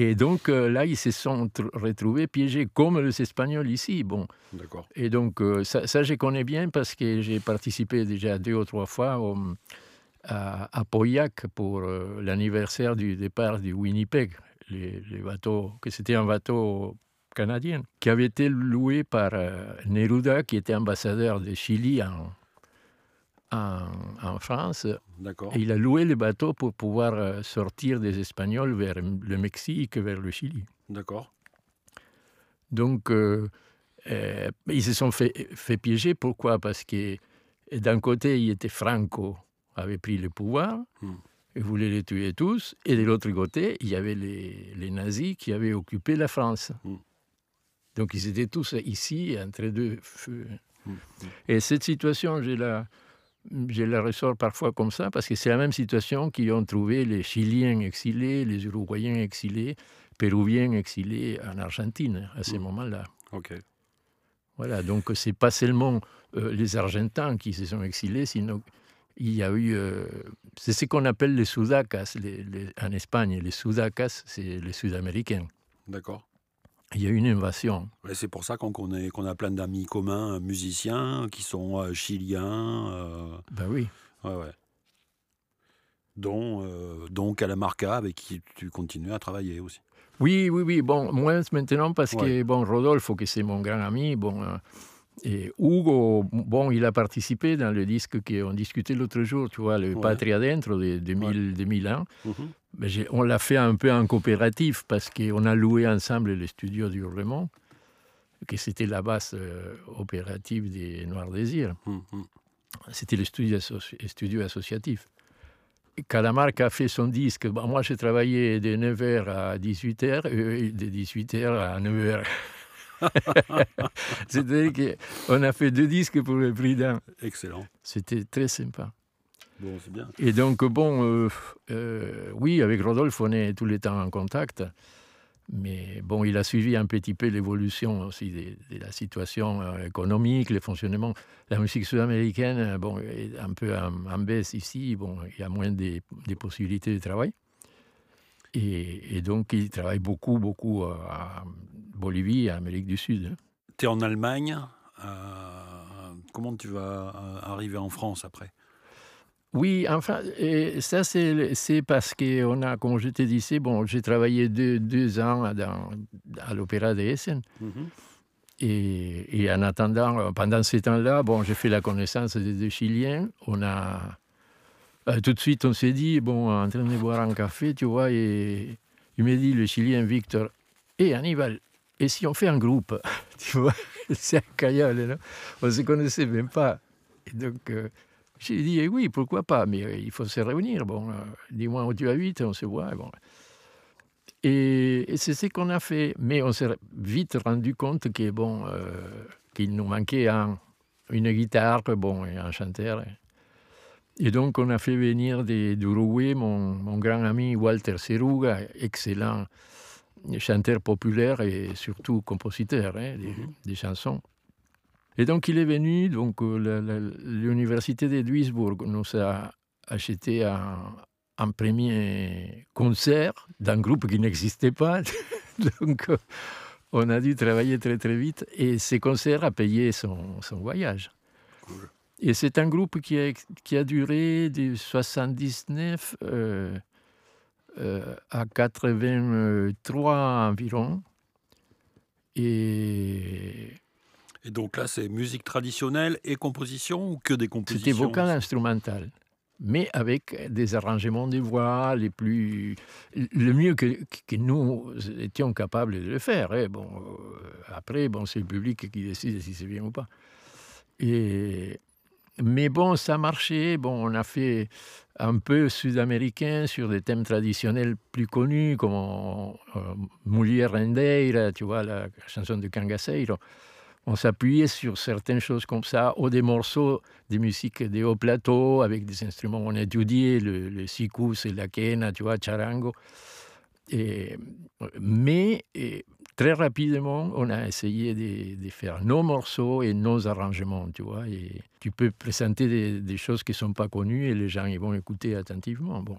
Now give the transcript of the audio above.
Et donc euh, là, ils se sont retrouvés piégés comme les Espagnols ici. Bon. D'accord. Et donc euh, ça, ça, je connais bien parce que j'ai participé déjà deux ou trois fois à, à Pauillac pour euh, l'anniversaire du départ du Winnipeg, les, les bateaux, que c'était un bateau canadien, qui avait été loué par Neruda, qui était ambassadeur de Chili en, en, en France. Il a loué le bateau pour pouvoir euh, sortir des Espagnols vers le Mexique, vers le Chili. D'accord. Donc, euh, euh, ils se sont fait, fait piéger. Pourquoi? Parce que d'un côté, il était Franco, avait pris le pouvoir, Hmm. et voulait les tuer tous. Et de l'autre côté, il y avait les, les nazis qui avaient occupé la France. Hmm. Donc, ils étaient tous ici, entre deux feux. Hmm. Et cette situation, je la, je la ressors parfois comme ça, parce que c'est la même situation qu'ils ont trouvé les Chiliens exilés, les Uruguayens exilés, Péruviens exilés en Argentine à ces Mm. moments-là. Ok. Voilà, donc c'est pas seulement euh, les Argentins qui se sont exilés, sinon il y a eu, euh, c'est ce qu'on appelle les Sudacas les- les- en Espagne. Les Sudacas, c'est les Sud-Américains. D'accord. Il y a eu une invasion. C'est pour ça qu'on a plein d'amis communs euh, musiciens qui sont euh, chiliens. euh, Ben oui. ouais, ouais. Dont, euh, dont Calamarca, avec qui tu continues à travailler aussi. Oui, oui, oui. Bon, moins maintenant parce que, bon, Rodolfo, que c'est mon grand ami, bon, euh, et Hugo, bon, il a participé dans le disque qu'on discutait l'autre jour, tu vois, le Ouais. Patria Dentro de 2000, 2001. Mhm. Mais on l'a fait un peu en coopératif parce qu'on a loué ensemble le studio du Hurlement, que c'était la base euh, opérative des Noirs Désirs. Mhm. C'était le studio, associ- studio associatif. Calamarca a fait son disque. Bon, moi, j'ai travaillé de 9h à 18h, et de 18h à 9h. C'est-à-dire qu'on a fait deux disques pour le prix d'un. Excellent. C'était très sympa. Bon, c'est bien. Et donc, bon, euh, euh, oui, avec Rodolphe, on est tout le temps en contact. Mais bon, il a suivi un petit peu l'évolution aussi de, de la situation euh, économique, le fonctionnement. La musique sud-américaine, bon, est un peu en, en baisse ici. Bon, il y a moins de, de possibilités de travail. Et, et donc, il travaille beaucoup, beaucoup euh, à Bolivie à Amérique du Sud. hein. Tu es en Allemagne. euh, comment tu vas euh, arriver en France après? Oui, enfin, et ça c'est parce que on a, comme je te disais, bon, j'ai travaillé deux, deux ans dans, à l'Opéra de Essen. Mhm. Et, et en attendant, pendant ces temps-là, bon, j'ai fait la connaissance des deux Chiliens. On a euh, tout de suite, on s'est dit, bon, en train de boire un café, tu vois, et il m'a dit le Chilien Victor, et Hannibal, et si on fait un groupe, tu vois, c'est incroyable, non? On se connaissait même pas. Et donc, euh, j'ai dit, eh oui, pourquoi pas, mais euh, il faut se réunir. Bon, euh, dis-moi où tu habites, on se voit. Et, c'est ce qu'on a fait. Mais on s'est vite rendu compte qu'il nous manquait un- une guitare bon, et un chanteur. Et donc, on a fait venir d'Uruguay mon, mon grand ami Walter Seruga, excellent chanteur populaire et surtout compositeur hein, des, Mhm. des chansons. Et donc, il est venu, donc euh, l'université de Duisbourg nous a acheté un, un premier concert d'un groupe qui n'existait pas. donc, euh, on a dû travailler très très vite et ce concert a payé son, son voyage. Cool. Et c'est un groupe qui a, qui a duré de 79 euh, euh, à 83 environ. Et Et donc là, c'est musique traditionnelle et composition ou que des compositions c'était vocal instrumental, mais avec des arrangements de voix les plus. le mieux que, que nous étions capables de le faire. hein. Bon, euh, après, bon, c'est le public qui décide si c'est bien ou pas. Et, mais bon, ça marchait. Bon, on a fait un peu sud-américain sur des thèmes traditionnels plus connus, comme euh, Rendeira, tu vois, la chanson de Cangaceiro. On s'appuyait sur certaines choses comme ça, ou des morceaux de musique de haut plateau, avec des instruments. On étudiait le, le sikus et la quena, tu vois, charango. Mais très rapidement, on a essayé de, faire nos morceaux et nos arrangements, tu vois. Et tu peux présenter des, choses qui ne sont pas connues et les gens vont écouter attentivement. Bon.